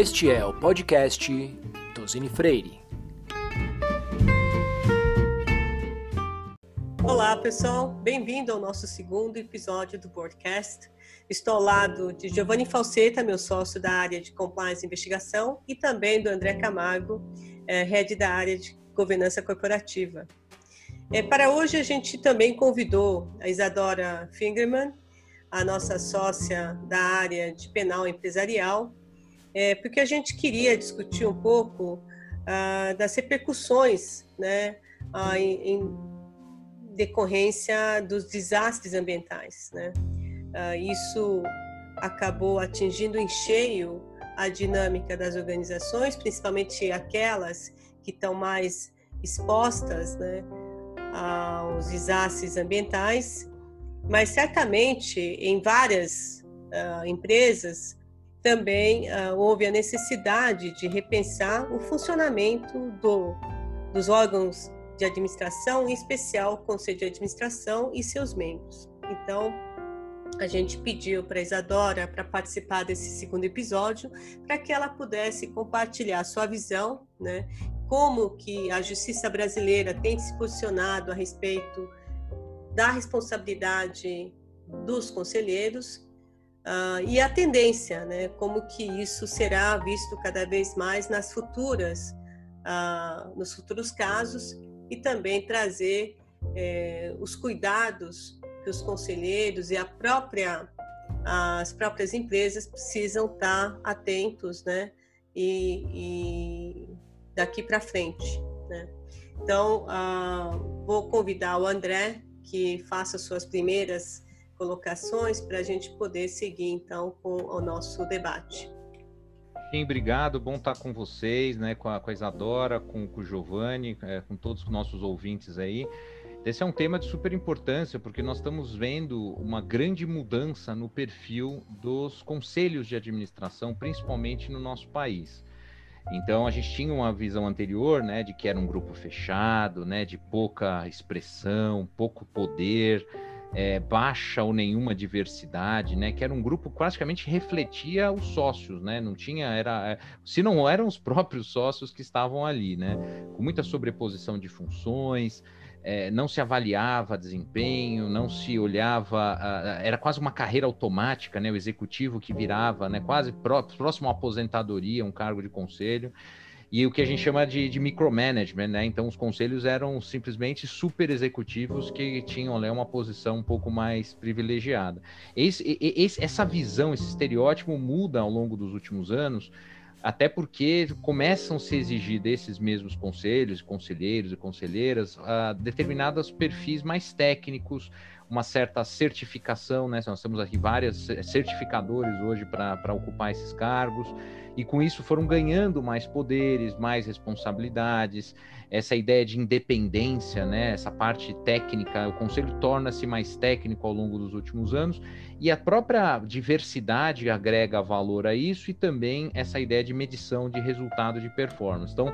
Este é o podcast Tosini Freire. Olá, pessoal. Bem-vindo ao nosso segundo episódio do podcast. Estou ao lado de Giovanni Falseta, meu sócio da área de Compliance e Investigação, e também do André Camargo, é, head da área de Governança Corporativa. É, para hoje, a gente também convidou a Isadora Fingerman, a nossa sócia da área de penal empresarial, é, porque a gente queria discutir um pouco ah, das repercussões né, ah, em, em, decorrência dos desastres ambientais. Né? Ah, isso acabou atingindo em cheio a dinâmica das organizações, principalmente aquelas que estão mais expostas né, aos desastres ambientais, mas certamente em várias uh, empresas também uh, houve a necessidade de repensar o funcionamento do, dos órgãos de administração, em especial o Conselho de Administração e seus membros. Então, a gente pediu para a Isadora para participar desse segundo episódio, para que ela pudesse compartilhar sua visão, né, como que a justiça brasileira tem se posicionado a respeito da responsabilidade dos conselheiros uh, e a tendência, né, como que isso será visto cada vez mais nas futuras, uh, nos futuros casos e também trazer eh, os cuidados que os conselheiros e a própria as próprias empresas precisam estar atentos, né, e, e daqui para frente, né. Então, uh, vou convidar o André que faça suas primeiras colocações para a gente poder seguir então com o nosso debate. Sim, obrigado, bom estar com vocês, né, com a, com a Isadora, com, com o Giovanni, é, com todos os nossos ouvintes aí. Esse é um tema de super importância, porque nós estamos vendo uma grande mudança no perfil dos conselhos de administração, principalmente no nosso país. Então a gente tinha uma visão anterior, né, de que era um grupo fechado, né, de pouca expressão, pouco poder, é, baixa ou nenhuma diversidade, né, que era um grupo que praticamente refletia os sócios, né, não tinha, era, é, se não eram os próprios sócios que estavam ali, né, com muita sobreposição de funções, é, não se avaliava desempenho, não se olhava, era quase uma carreira automática, né? O executivo que virava, né? Quase pró próximo à aposentadoria, um cargo de conselho e o que a gente chama de, de micromanagement, né? Então, os conselhos eram simplesmente super executivos que tinham né, uma posição um pouco mais privilegiada. Esse, esse, essa visão, esse estereótipo muda ao longo dos últimos anos, até porque começam a se exigir desses mesmos conselhos, conselheiros e conselheiras, uh, determinados perfis mais técnicos, uma certa certificação, né? Nós temos aqui vários certificadores hoje para ocupar esses cargos, e com isso foram ganhando mais poderes, mais responsabilidades, essa ideia de independência, né? Essa parte técnica, o conselho torna-se mais técnico ao longo dos últimos anos e a própria diversidade agrega valor a isso e também essa ideia de medição de resultado de performance. Então,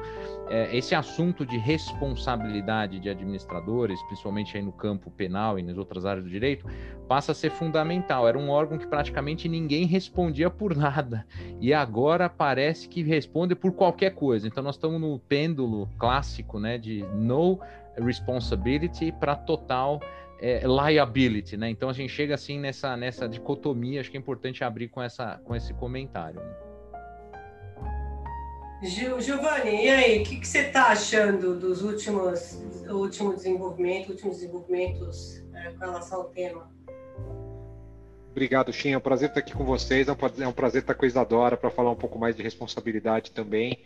é, esse assunto de responsabilidade de administradores, principalmente aí no campo penal e nas outras áreas do direito, passa a ser fundamental. Era um órgão que praticamente ninguém respondia por nada e agora parece que responde por qualquer coisa. Então, nós estamos no pêndulo clássico, né, de no responsibility para total é, liability, né? Então a gente chega assim nessa, nessa dicotomia, acho que é importante abrir com, essa, com esse comentário. Né? Giovanni, e aí, o que, que, você está achando dos últimos, últimos desenvolvimentos, últimos desenvolvimentos é, com relação ao tema? Obrigado, Xim. É um prazer estar aqui com vocês. É um prazer estar com a Isadora para falar um pouco mais de responsabilidade também.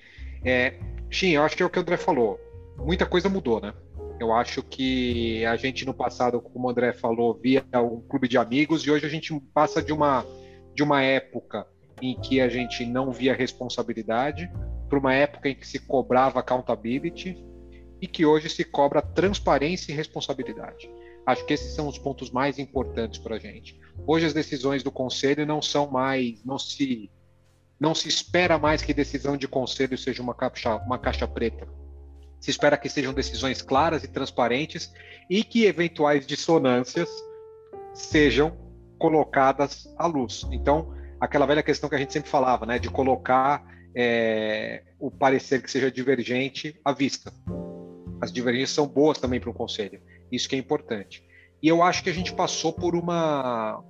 É, Xim, eu acho que é o que o André falou. Muita coisa mudou, né? Eu acho que a gente no passado, como o André falou, via um clube de amigos e hoje a gente passa de uma, de uma época em que a gente não via responsabilidade para uma época em que se cobrava accountability e que hoje se cobra transparência e responsabilidade. Acho que esses são os pontos mais importantes para a gente. Hoje as decisões do conselho não são mais, não se, não se espera mais que decisão de conselho seja uma caixa, uma caixa preta se espera que sejam decisões claras e transparentes e que eventuais dissonâncias sejam colocadas à luz. Então, aquela velha questão que a gente sempre falava, né, de colocar é, o parecer que seja divergente à vista. As divergências são boas também para o conselho, isso que é importante. E eu acho que a gente passou por uma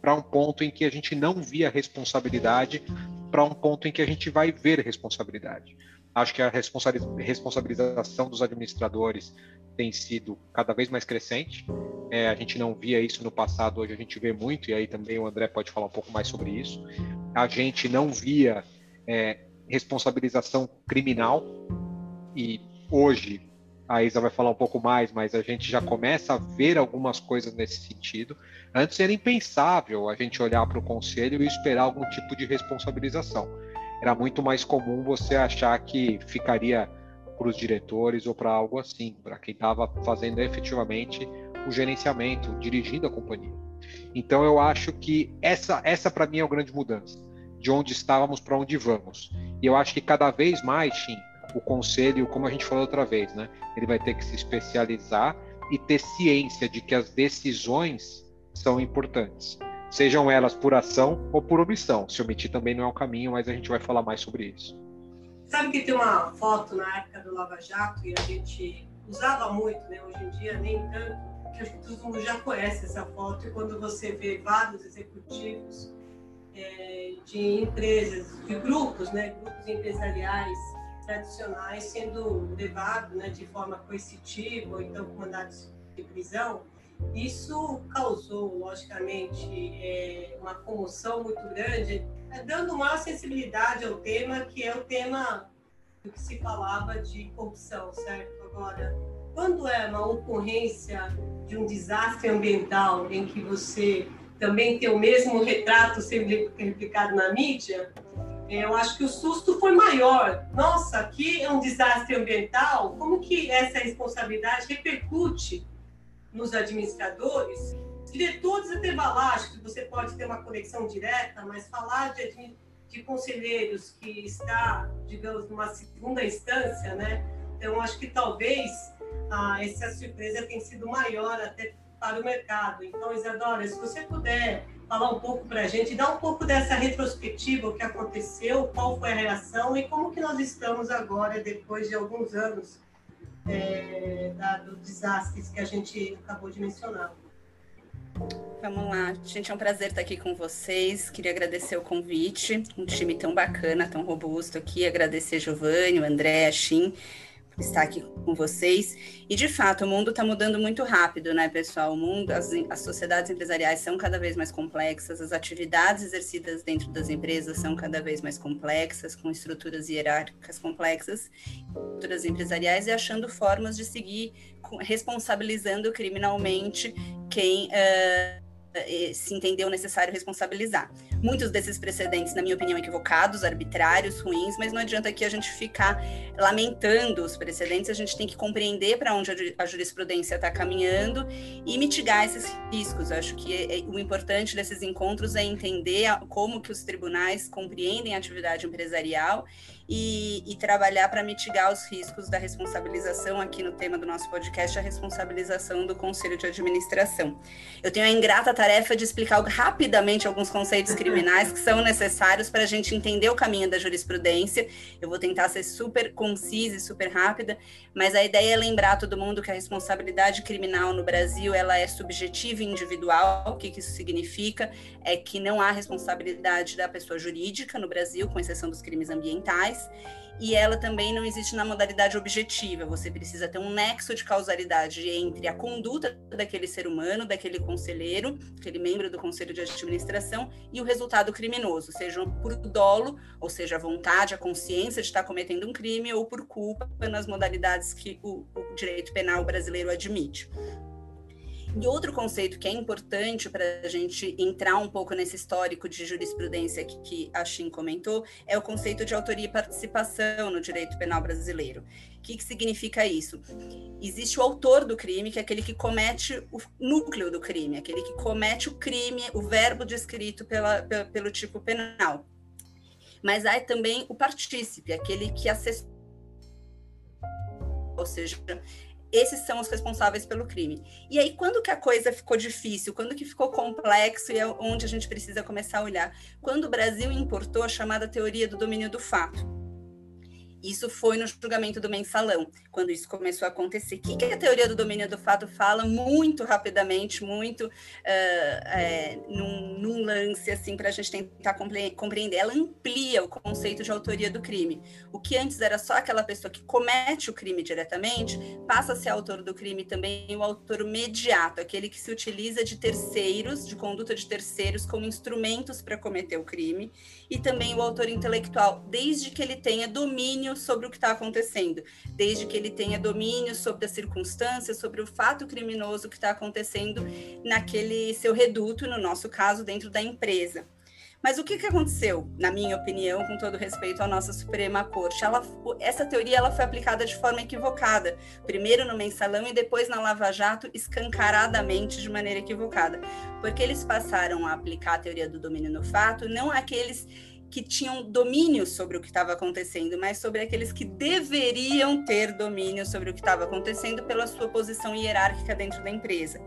para um ponto em que a gente não via responsabilidade, para um ponto em que a gente vai ver responsabilidade. Acho que a responsabilização dos administradores tem sido cada vez mais crescente. É, a gente não via isso no passado, hoje a gente vê muito, e aí também o André pode falar um pouco mais sobre isso. A gente não via é, responsabilização criminal, e hoje a Isa vai falar um pouco mais, mas a gente já começa a ver algumas coisas nesse sentido. Antes era impensável a gente olhar para o conselho e esperar algum tipo de responsabilização. Era muito mais comum você achar que ficaria para os diretores ou para algo assim, para quem estava fazendo efetivamente o gerenciamento, dirigindo a companhia. Então eu acho que essa, essa para mim é a grande mudança, de onde estávamos para onde vamos. E eu acho que cada vez mais, Shin, o conselho, como a gente falou outra vez, né? Ele vai ter que se especializar e ter ciência de que as decisões são importantes, sejam elas por ação ou por omissão. Se omitir também não é o caminho, mas a gente vai falar mais sobre isso. Sabe que tem uma foto na época do Lava Jato e a gente usava muito, né? Hoje em dia nem tanto, que acho que todo mundo já conhece essa foto e quando você vê vários executivos é, de empresas, de grupos, né? Grupos empresariais tradicionais sendo levados né, de forma coercitiva ou então com mandados de prisão, isso causou, logicamente, é, uma comoção muito grande, dando maior sensibilidade ao tema, que é o tema do que se falava de corrupção, certo? Agora, quando é uma ocorrência de um desastre ambiental em que você também tem o mesmo retrato sendo replicado na mídia, eu acho que o susto foi maior. Nossa, aqui é um desastre ambiental. Como que essa responsabilidade repercute nos administradores? Diretores até acho que você pode ter uma conexão direta, mas falar de, de conselheiros que está, digamos, numa segunda instância, né? Então, acho que talvez ah, essa surpresa tenha sido maior até para o mercado. Então, Isadora, se você puder falar um pouco para a gente, dar um pouco dessa retrospectiva, o que aconteceu, qual foi a reação e como que nós estamos agora, depois de alguns anos é, da, dos desastres que a gente acabou de mencionar. Vamos lá, gente, é um prazer estar aqui com vocês. Queria agradecer o convite, um time tão bacana, tão robusto aqui. Agradecer Giovanni, o André, a Shin estar aqui com vocês. E de fato, o mundo está mudando muito rápido, né, pessoal? O mundo, as, as sociedades empresariais são cada vez mais complexas, as atividades exercidas dentro das empresas são cada vez mais complexas, com estruturas hierárquicas complexas, estruturas empresariais e achando formas de seguir responsabilizando criminalmente quem. Uh, se entendeu necessário responsabilizar. Muitos desses precedentes, na minha opinião, equivocados, arbitrários, ruins, mas não adianta aqui a gente ficar lamentando os precedentes, a gente tem que compreender para onde a jurisprudência está caminhando e mitigar esses riscos. Eu acho que é, é, o importante desses encontros é entender como que os tribunais compreendem a atividade empresarial e, e trabalhar para mitigar os riscos da responsabilização, aqui no tema do nosso podcast, a responsabilização do Conselho de Administração. Eu tenho a ingrata tarefa de explicar rapidamente alguns conceitos criminais que são necessários para a gente entender o caminho da jurisprudência. Eu vou tentar ser super concisa e super rápida, mas a ideia é lembrar todo mundo que a responsabilidade criminal no Brasil ela é subjetiva e individual. O que, que isso significa? É que não há responsabilidade da pessoa jurídica no Brasil, com exceção dos crimes ambientais e ela também não existe na modalidade objetiva. Você precisa ter um nexo de causalidade entre a conduta daquele ser humano, daquele conselheiro, aquele membro do conselho de administração, e o resultado criminoso, seja por dolo, ou seja, a vontade, a consciência de estar cometendo um crime, ou por culpa nas modalidades que o, o direito penal brasileiro admite. E outro conceito que é importante para a gente entrar um pouco nesse histórico de jurisprudência que, que a Shin comentou é o conceito de autoria e participação no direito penal brasileiro. O que, que significa isso? Existe o autor do crime, que é aquele que comete o núcleo do crime, aquele que comete o crime, o verbo descrito pela, pela pelo tipo penal. Mas há também o partícipe, aquele que acessou, ou seja, esses são os responsáveis pelo crime. E aí, quando que a coisa ficou difícil? Quando que ficou complexo e é onde a gente precisa começar a olhar? Quando o Brasil importou a chamada teoria do domínio do fato isso foi no julgamento do mensalão, quando isso começou a acontecer. O que, que a teoria do domínio do fato fala muito rapidamente, muito uh, é, num, num, lance, assim, para a gente tentar compreender? Ela amplia o conceito de autoria do crime. O que antes era só aquela pessoa que comete o crime diretamente, passa a ser autor do crime também o autor imediato, aquele que se utiliza de terceiros, de conduta de terceiros, como instrumentos para cometer o crime, e também o autor intelectual, desde que ele tenha domínio domínio sobre o que está acontecendo, desde que ele tenha domínio sobre as circunstâncias, sobre o fato criminoso que está acontecendo naquele seu reduto, no nosso caso, dentro da empresa. Mas o que, que aconteceu, na minha opinião, com todo respeito à nossa Suprema Corte? Ela, essa teoria ela foi aplicada de forma equivocada, primeiro no mensalão e depois na Lava Jato, escancaradamente de maneira equivocada, porque eles passaram a aplicar a teoria do domínio no fato, não aqueles que tinham domínio sobre o que estava acontecendo, mas sobre aqueles que deveriam ter domínio sobre o que estava acontecendo pela sua posição hierárquica dentro da empresa.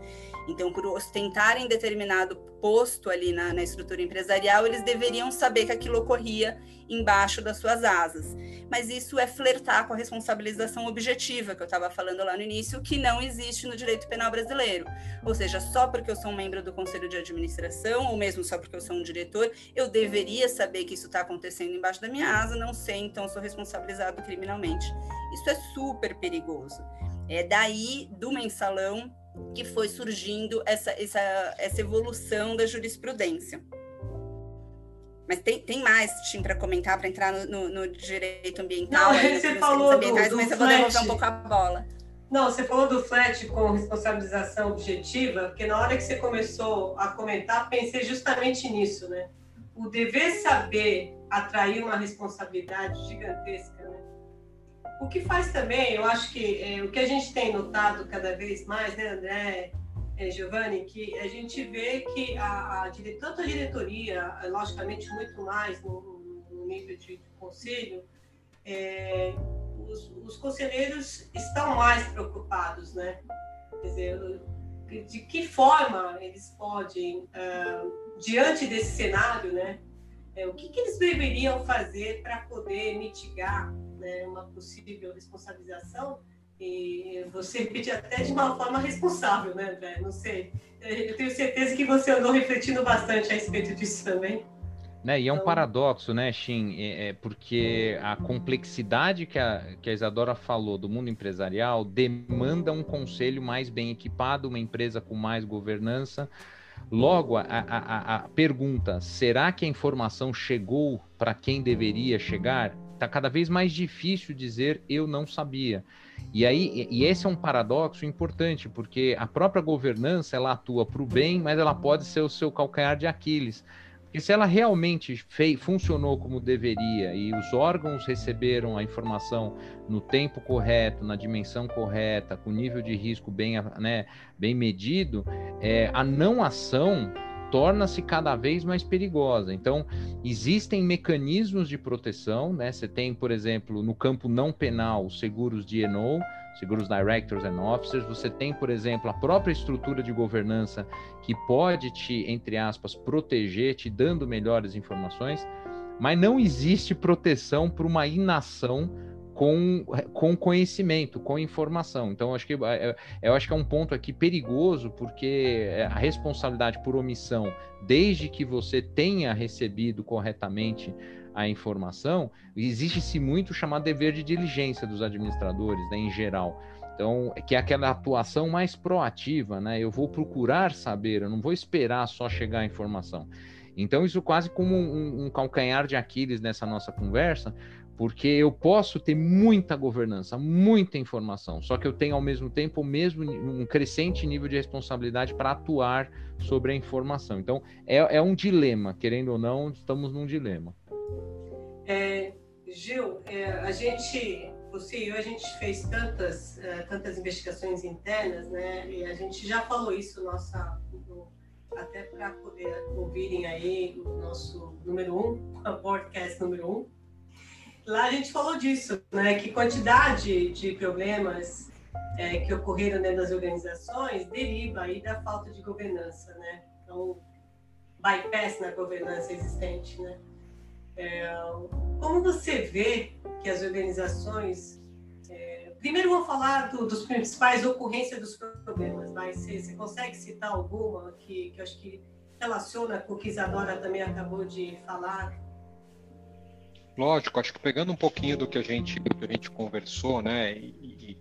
Então, por ostentarem determinado posto ali na, na estrutura empresarial, eles deveriam saber que aquilo ocorria embaixo das suas asas. Mas isso é flertar com a responsabilização objetiva que eu estava falando lá no início, que não existe no direito penal brasileiro. Ou seja, só porque eu sou um membro do conselho de administração, ou mesmo só porque eu sou um diretor, eu deveria saber que isso está acontecendo embaixo da minha asa, não sei, então sou responsabilizado criminalmente. Isso é super perigoso. É daí do mensalão que foi surgindo essa, essa, essa evolução da jurisprudência. Mas tem, tem mais, Tim, para comentar, para entrar no, no, no, direito ambiental, Não, aí, você falou do, do mas eu vou devolver um pouco a bola. Não, você falou do flat com responsabilização objetiva, porque na hora que você começou a comentar, pensei justamente nisso, né? O dever saber atrair uma responsabilidade gigantesca, né? O que faz também, eu acho que é, o que a gente tem notado cada vez mais, né, André, é, Giovanni, que a gente vê que a, a tanto a diretoria, logicamente muito mais no, no nível de, de conselho, é, os, os, conselheiros estão mais preocupados, né? Quer dizer, de que forma eles podem, uh, diante desse cenário, né? É, o que, que, eles deveriam fazer para poder mitigar né, uma possível responsabilização e você pede até de uma forma responsável, né, André? Não sei. Eu tenho certeza que você andou refletindo bastante a respeito disso também. Né, e é um então... paradoxo, né, Shin? É, é, porque a complexidade que a, que a Isadora falou do mundo empresarial demanda um conselho mais bem equipado, uma empresa com mais governança. Logo, a, a, a pergunta: será que a informação chegou para quem deveria chegar? Está cada vez mais difícil dizer eu não sabia. E aí, e esse é um paradoxo importante, porque a própria governança ela atua para o bem, mas ela pode ser o seu calcanhar de Aquiles. Porque se ela realmente funcionou como deveria e os órgãos receberam a informação no tempo correto, na dimensão correta, com nível de risco bem, né, bem medido, é, a não ação torna-se cada vez mais perigosa. Então, existem mecanismos de proteção, né? Você tem, por exemplo, no campo não penal, seguros de ENO, seguros Directors and Officers. Você tem, por exemplo, a própria estrutura de governança que pode te, entre aspas, proteger, te dando melhores informações, mas não existe proteção para uma inação com, com conhecimento, com informação. Então, acho que, é, é, eu acho que é um ponto aqui perigoso, porque a responsabilidade por omissão, desde que você tenha recebido corretamente a informação, existe-se muito chamado dever de diligência dos administradores, né, em geral. Então, que é aquela atuação mais proativa, né? Eu vou procurar saber, eu não vou esperar só chegar a informação. Então, isso quase como um, um calcanhar de Aquiles nessa nossa conversa, porque eu posso ter muita governança, muita informação, só que eu tenho ao mesmo tempo o mesmo um crescente nível de responsabilidade para atuar sobre a informação. Então é, é, um dilema, querendo ou não, estamos num dilema. É, Gil, é, a gente, você e eu, a gente fez tantas, uh, tantas investigações internas, né? E a gente já falou isso nossa até para poder ouvirem aí o nosso número um, o podcast número um Lá a gente falou disso, né? Que quantidade de problemas é, que ocorreram dentro das organizações deriva aí da falta de governança, né? Então, bypass na governança existente, né? É, como você vê que as organizações é, primeiro vou falar do, dos principais ocorrências dos problemas, mas você, você consegue citar alguma que, que eu acho que relaciona com o que Isadora também acabou de falar? Lógico, acho que pegando um pouquinho do que a gente, que a gente conversou, né, e, e,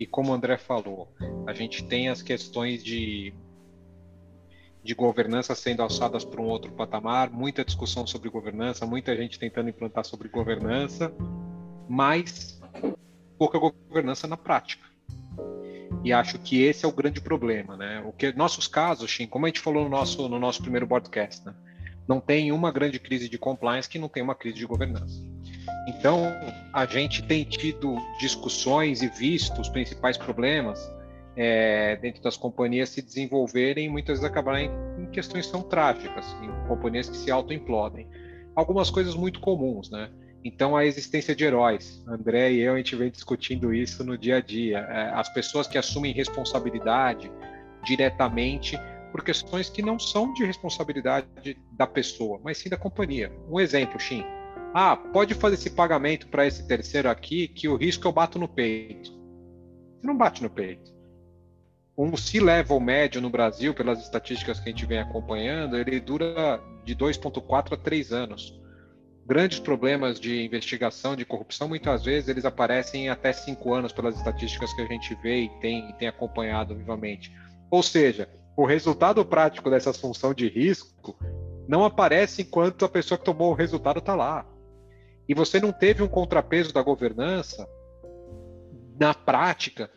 e como o André falou, a gente tem as questões de de governança sendo alçadas para um outro patamar, muita discussão sobre governança, muita gente tentando implantar sobre governança, mas pouca governança na prática. E acho que esse é o grande problema, né? O que nossos casos, Shin, como a gente falou no nosso no nosso primeiro podcast, né? Não tem uma grande crise de compliance que não tem uma crise de governança. Então, a gente tem tido discussões e visto os principais problemas é, dentro das companhias se desenvolverem e muitas vezes acabarem em questões tão trágicas, em companhias que se autoimplodem. Algumas coisas muito comuns, né? Então, a existência de heróis. André e eu, a gente vem discutindo isso no dia a dia. É, as pessoas que assumem responsabilidade diretamente por questões que não são de responsabilidade da pessoa, mas sim da companhia. Um exemplo, Shin. Ah, pode fazer esse pagamento para esse terceiro aqui, que o risco eu bato no peito. Você não bate no peito um C-level médio no Brasil, pelas estatísticas que a gente vem acompanhando, ele dura de 2,4 a 3 anos. Grandes problemas de investigação, de corrupção, muitas vezes eles aparecem em até 5 anos, pelas estatísticas que a gente vê e tem, tem acompanhado vivamente. Ou seja, o resultado prático dessa função de risco não aparece enquanto a pessoa que tomou o resultado está lá. E você não teve um contrapeso da governança na prática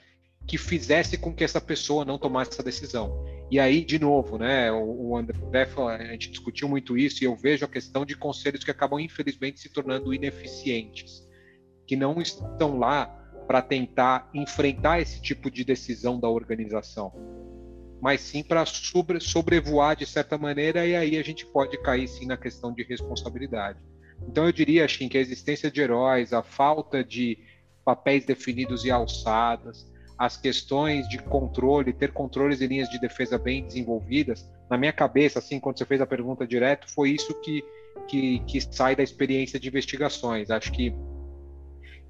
que fizesse com que essa pessoa não tomasse essa decisão. E aí, de novo, né, o, André, a gente discutiu muito isso e eu vejo a questão de conselhos que acabam, infelizmente, se tornando ineficientes, que não estão lá para tentar enfrentar esse tipo de decisão da organização, mas sim para sobre, sobrevoar de certa maneira, e aí a gente pode cair sim na questão de responsabilidade. Então eu diria, assim, que a existência de heróis, a falta de papéis definidos e alçadas, as questões de controle, ter controles e linhas de defesa bem desenvolvidas, na minha cabeça, assim, quando você fez a pergunta direto, foi isso que, que, que sai da experiência de investigações. Acho que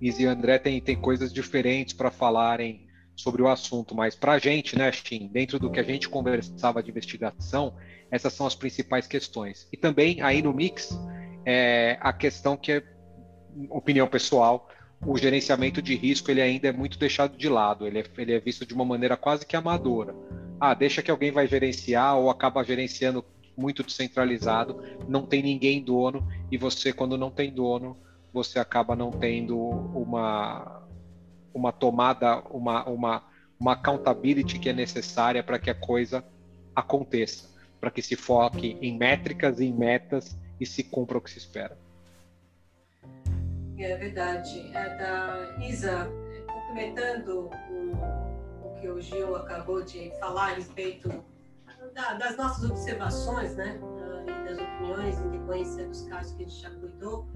Izzy e André tem, tem coisas diferentes para falarem sobre o assunto, mas para a gente, né, Shin, dentro do que a gente conversava de investigação, essas são as principais questões. E também aí no mix, é, a questão que é opinião pessoal, o gerenciamento de risco ele ainda é muito deixado de lado, ele é, ele é visto de uma maneira quase que amadora. Ah, deixa que alguém vai gerenciar ou acaba gerenciando muito descentralizado, não tem ninguém dono e você quando não tem dono, você acaba não tendo uma uma tomada, uma uma uma accountability que é necessária para que a coisa aconteça, para que se foque em métricas e em metas e se cumpra o que se espera. É verdade. É da Isa, complementando o, o que o Gil acabou de falar a respeito da, das nossas observações, né? E das opiniões em decorrência dos casos que a gente já cuidou.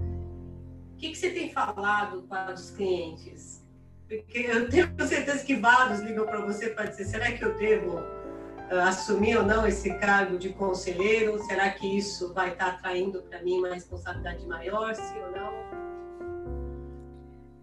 O que, que você tem falado para os clientes? Porque eu tenho certeza que vários ligam para você para dizer: será que eu devo uh, assumir ou não esse cargo de conselheiro? Será que isso vai estar atraindo para mim uma responsabilidade maior, sim ou não?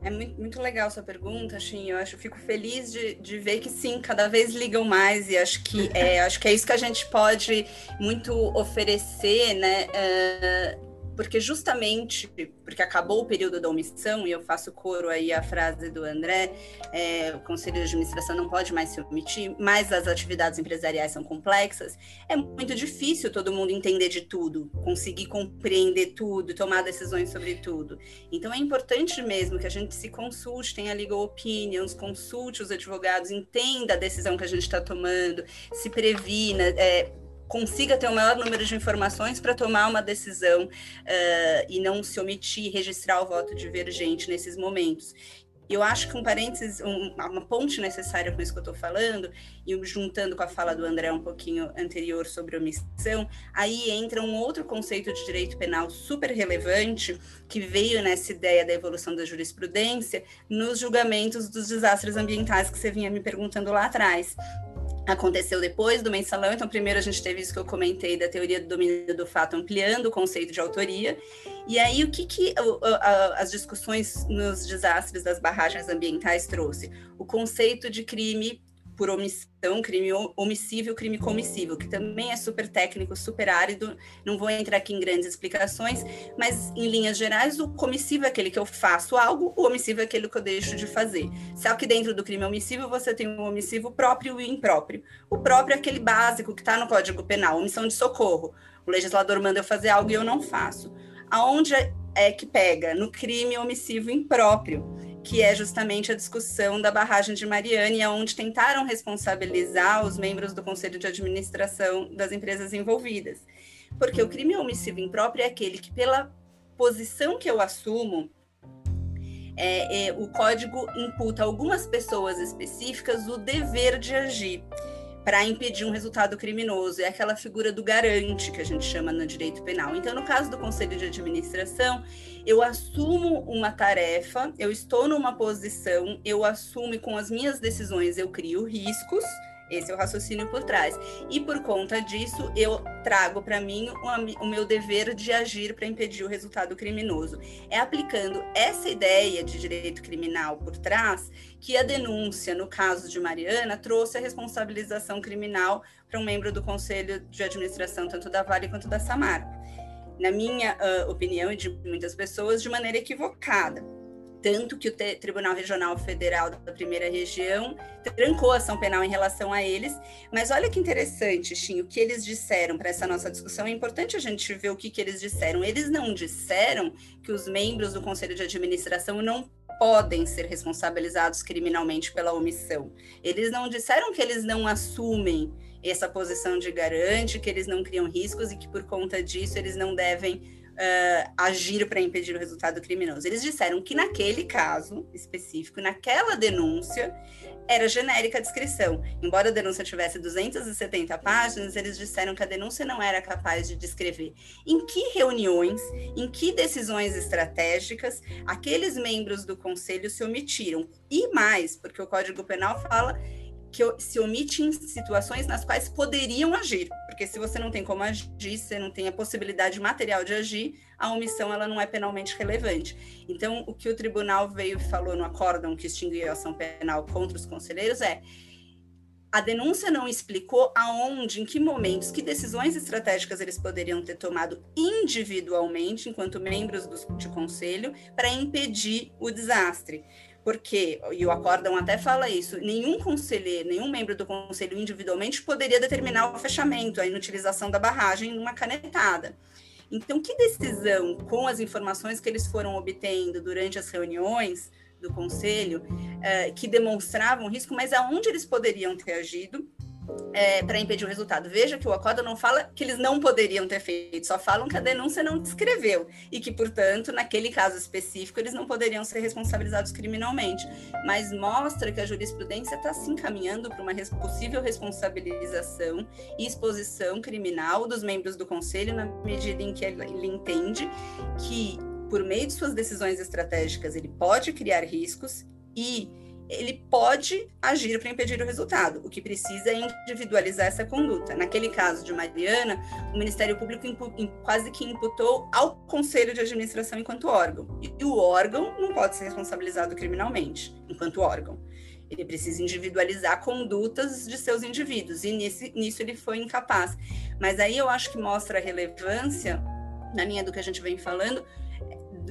É muito, muito legal sua pergunta, Shin. Eu acho, eu fico feliz de, de ver que sim, cada vez ligam mais e acho que é, acho que é isso que a gente pode muito oferecer, né? Uh, porque justamente porque acabou o período da omissão, e eu faço coro aí a frase do André, é, o Conselho de Administração não pode mais se omitir, mas as atividades empresariais são complexas, é muito difícil todo mundo entender de tudo, conseguir compreender tudo, tomar decisões sobre tudo. Então é importante mesmo que a gente se consulte, tenha legal opinions, consulte os advogados, entenda a decisão que a gente está tomando, se previna, é, consiga ter o maior número de informações para tomar uma decisão uh, e não se omitir, registrar o voto divergente nesses momentos. eu acho que um parênteses, um, uma ponte necessária com isso que eu estou falando, e juntando com a fala do André um pouquinho anterior sobre omissão, aí entra um outro conceito de direito penal super relevante, que veio nessa ideia da evolução da jurisprudência, nos julgamentos dos desastres ambientais que você vinha me perguntando lá atrás, aconteceu depois do mensalão. Então, primeiro a gente teve isso que eu comentei da teoria do domínio do fato, ampliando o conceito de autoria. E aí, o que, que as discussões nos desastres das barragens ambientais trouxe? O conceito de crime por omissão, crime omissível, crime comissível, que também é super técnico, super árido. Não vou entrar aqui em grandes explicações, mas em linhas gerais, o comissível é aquele que eu faço algo, o omissivo é aquele que eu deixo de fazer. Só que dentro do crime omissível você tem o omissivo próprio e o impróprio. O próprio é aquele básico que está no Código Penal, omissão de socorro. O legislador manda eu fazer algo e eu não faço. Aonde é que pega? No crime omissivo impróprio que é justamente a discussão da barragem de Mariane, onde tentaram responsabilizar os membros do conselho de administração das empresas envolvidas. Porque o crime omissivo impróprio é aquele que, pela posição que eu assumo, é, é, o código imputa a algumas pessoas específicas o dever de agir para impedir um resultado criminoso. É aquela figura do garante que a gente chama no direito penal. Então, no caso do conselho de administração, eu assumo uma tarefa, eu estou numa posição, eu assumo e com as minhas decisões eu crio riscos esse é o raciocínio por trás. E por conta disso, eu trago para mim o, meu dever de agir para impedir o resultado criminoso. É aplicando essa ideia de direito criminal por trás que a denúncia, no caso de Mariana, trouxe a responsabilização criminal para um membro do conselho de administração, tanto da Vale quanto da Samarco. Na minha uh, opinião e de muitas pessoas, de maneira equivocada tanto que o Tribunal Regional Federal da Primeira Região trancou a ação penal em relação a eles. Mas olha que interessante, Chinho, o que eles disseram para essa nossa discussão. É importante a gente ver o que, que eles disseram. Eles não disseram que os membros do Conselho de Administração não podem ser responsabilizados criminalmente pela omissão. Eles não disseram que eles não assumem essa posição de garante, que eles não criam riscos e que por conta disso eles não devem uh, agir para impedir o resultado criminoso. Eles disseram que naquele caso específico, naquela denúncia, era genérica a descrição. Embora a denúncia tivesse 270 páginas, eles disseram que a denúncia não era capaz de descrever em que reuniões, em que decisões estratégicas aqueles membros do conselho se omitiram. E mais, porque o Código Penal fala que se omite em situações nas quais poderiam agir, porque se você não tem como agir, você não tem a possibilidade material de agir, a omissão ela não é penalmente relevante. Então, o que o tribunal veio e falou no acórdão que extinguiu a ação penal contra os conselheiros é a denúncia não explicou aonde, em que momentos, que decisões estratégicas eles poderiam ter tomado individualmente, enquanto membros do, de conselho, para impedir o desastre porque, e o acórdão até fala isso, nenhum conselheiro, nenhum membro do conselho individualmente poderia determinar o fechamento, a inutilização da barragem numa canetada. Então, que decisão, com as informações que eles foram obtendo durante as reuniões do conselho, eh, que demonstravam risco, mas aonde eles poderiam ter agido é, para impedir o resultado. Veja que o acordo não fala que eles não poderiam ter feito, só falam que a denúncia não descreveu e que, portanto, naquele caso específico, eles não poderiam ser responsabilizados criminalmente. Mas mostra que a jurisprudência está se encaminhando para uma possível responsabilização e exposição criminal dos membros do conselho na medida em que ele entende que, por meio de suas decisões estratégicas, ele pode criar riscos e ele pode agir para impedir o resultado. O que precisa é individualizar essa conduta. Naquele caso de Mariana, o Ministério Público quase que imputou ao Conselho de Administração enquanto órgão. E o órgão não pode ser responsabilizado criminalmente enquanto órgão. Ele precisa individualizar condutas de seus indivíduos, e nesse, nisso ele foi incapaz. Mas aí eu acho que mostra a relevância, na linha do que a gente vem falando,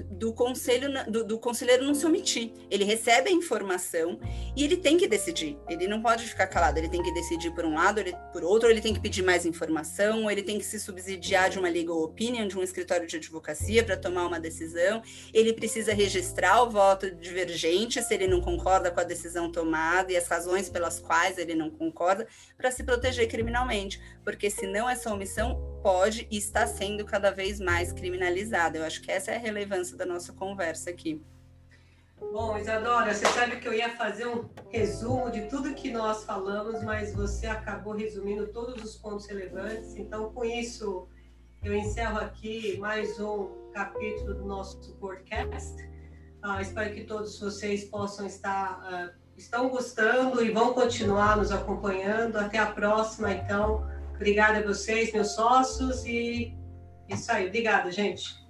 do conselho do, do, conselheiro não se omitir. Ele recebe a informação e ele tem que decidir. Ele não pode ficar calado. Ele tem que decidir por um lado, ele, por outro. Ou ele tem que pedir mais informação. Ou ele tem que se subsidiar de uma legal opinion, de um escritório de advocacia para tomar uma decisão. Ele precisa registrar o voto divergente se ele não concorda com a decisão tomada e as razões pelas quais ele não concorda para se proteger criminalmente, porque senão essa omissão pode e está sendo cada vez mais criminalizada. Eu acho que essa é a relevância da nossa conversa aqui. Bom, Isadora, você sabe que eu ia fazer um resumo de tudo que nós falamos, mas você acabou resumindo todos os pontos relevantes. Então, com isso, eu encerro aqui mais um capítulo do nosso podcast. Uh, espero que todos vocês possam estar uh, estão gostando e vão continuar nos acompanhando. Até a próxima, então. Obrigada a vocês, meus sócios, e isso aí. Obrigada, gente.